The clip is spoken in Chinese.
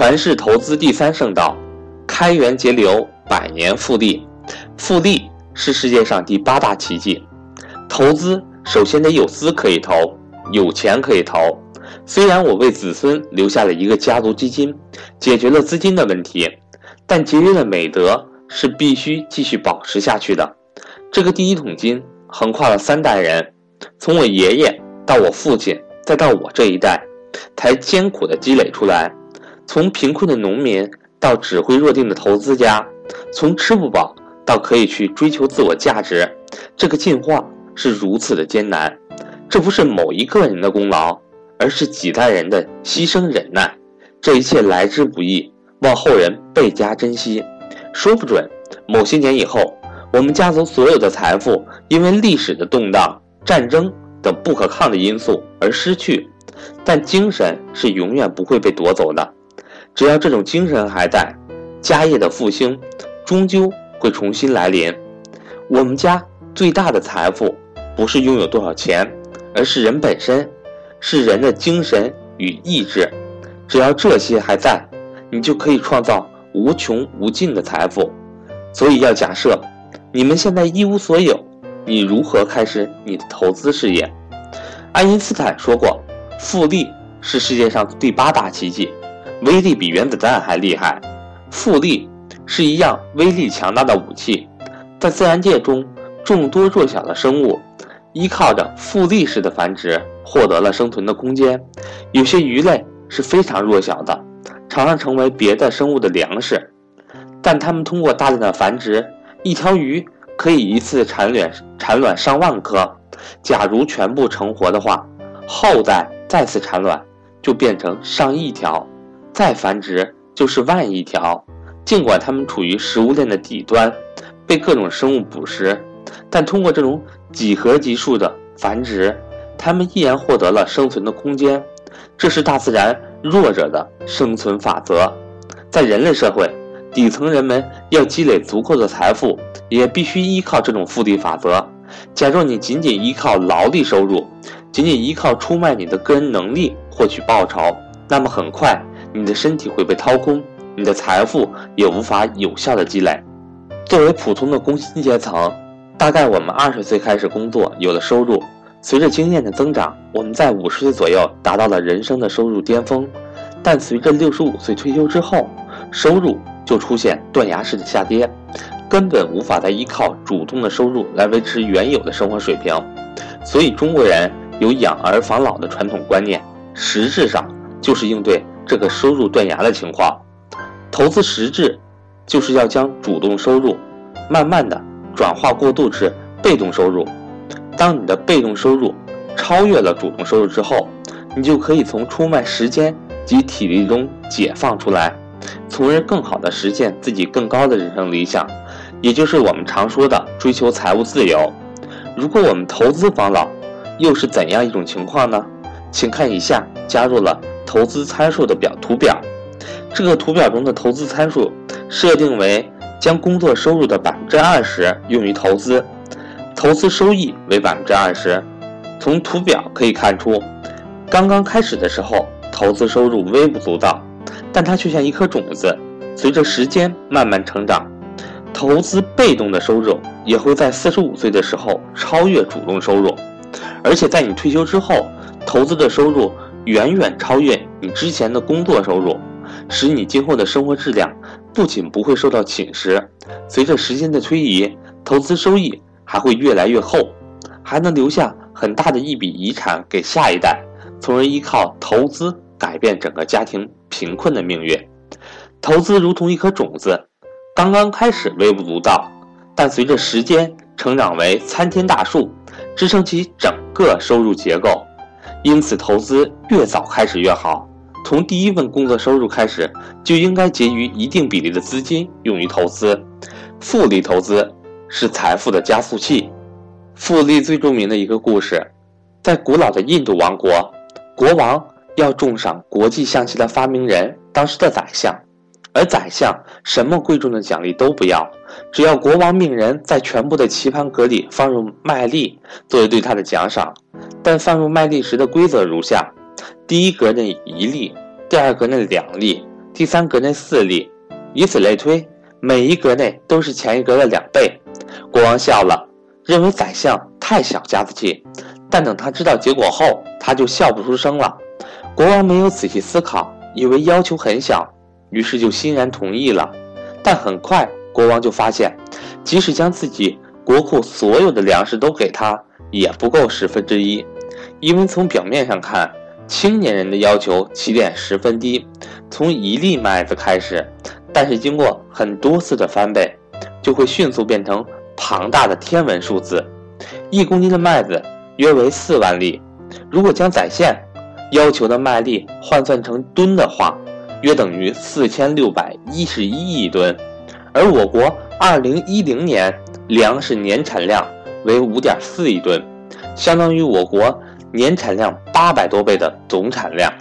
传世投资第三圣道，开源节流，百年复利。复利是世界上第八大奇迹。投资首先得有资可以投，有钱可以投。虽然我为子孙留下了一个家族基金，解决了资金的问题，但节约的美德是必须继续保持下去的。这个第一桶金横跨了三代人，从我爷爷到我父亲，再到我这一代，才艰苦的积累出来。从贫困的农民到指挥若定的投资家，从吃不饱到可以去追求自我价值，这个进化是如此的艰难。这不是某一个人的功劳，而是几代人的牺牲忍耐。这一切来之不易，望后人倍加珍惜。说不准，某些年以后，我们家族所有的财富因为历史的动荡、战争等不可抗的因素而失去，但精神是永远不会被夺走的。只要这种精神还在，家业的复兴终究会重新来临。我们家最大的财富不是拥有多少钱，而是人本身，是人的精神与意志。只要这些还在，你就可以创造无穷无尽的财富。所以要假设，你们现在一无所有，你如何开始你的投资事业？爱因斯坦说过，复利是世界上第八大奇迹。威力比原子弹还厉害，复利是一样威力强大的武器。在自然界中，众多弱小的生物依靠着复利式的繁殖获得了生存的空间。有些鱼类是非常弱小的，常常成为别的生物的粮食，但它们通过大量的繁殖，一条鱼可以一次产卵产卵上万颗。假如全部成活的话，后代再次产卵就变成上亿条。再繁殖就是万亿条。尽管它们处于食物链的底端，被各种生物捕食，但通过这种几何级数的繁殖，它们依然获得了生存的空间。这是大自然弱者的生存法则。在人类社会，底层人们要积累足够的财富，也必须依靠这种复利法则。假若你仅仅依靠劳力收入，仅仅依靠出卖你的个人能力获取报酬，那么很快。你的身体会被掏空，你的财富也无法有效的积累。作为普通的工薪阶层，大概我们二十岁开始工作，有了收入。随着经验的增长，我们在五十岁左右达到了人生的收入巅峰。但随着六十五岁退休之后，收入就出现断崖式的下跌，根本无法再依靠主动的收入来维持原有的生活水平。所以中国人有养儿防老的传统观念，实质上就是应对。这个收入断崖的情况，投资实质就是要将主动收入慢慢的转化过渡至被动收入。当你的被动收入超越了主动收入之后，你就可以从出卖时间及体力中解放出来，从而更好的实现自己更高的人生理想，也就是我们常说的追求财务自由。如果我们投资防老，又是怎样一种情况呢？请看以下加入了。投资参数的表图表，这个图表中的投资参数设定为将工作收入的百分之二十用于投资，投资收益为百分之二十。从图表可以看出，刚刚开始的时候投资收入微不足道，但它却像一颗种子，随着时间慢慢成长。投资被动的收入也会在四十五岁的时候超越主动收入，而且在你退休之后，投资的收入。远远超越你之前的工作收入，使你今后的生活质量不仅不会受到侵蚀，随着时间的推移，投资收益还会越来越厚，还能留下很大的一笔遗产给下一代，从而依靠投资改变整个家庭贫困的命运。投资如同一颗种子，刚刚开始微不足道，但随着时间成长为参天大树，支撑起整个收入结构。因此，投资越早开始越好。从第一份工作收入开始，就应该结余一定比例的资金用于投资。复利投资是财富的加速器。复利最著名的一个故事，在古老的印度王国，国王要重赏国际象棋的发明人，当时的宰相。而宰相什么贵重的奖励都不要，只要国王命人在全部的棋盘格里放入麦粒作为对他的奖赏。但放入麦粒时的规则如下：第一格内一粒，第二格内两粒，第三格内四粒，以此类推，每一格内都是前一格的两倍。国王笑了，认为宰相太小家子气，但等他知道结果后，他就笑不出声了。国王没有仔细思考，以为要求很小，于是就欣然同意了。但很快，国王就发现，即使将自己国库所有的粮食都给他，也不够十分之一。因为从表面上看，青年人的要求起点十分低，从一粒麦子开始，但是经过很多次的翻倍，就会迅速变成庞大的天文数字。一公斤的麦子约为四万粒，如果将宰相要求的麦粒换算成吨的话，约等于四千六百一十一亿吨。而我国二零一零年粮食年产量为五点四亿吨，相当于我国。年产量八百多倍的总产量。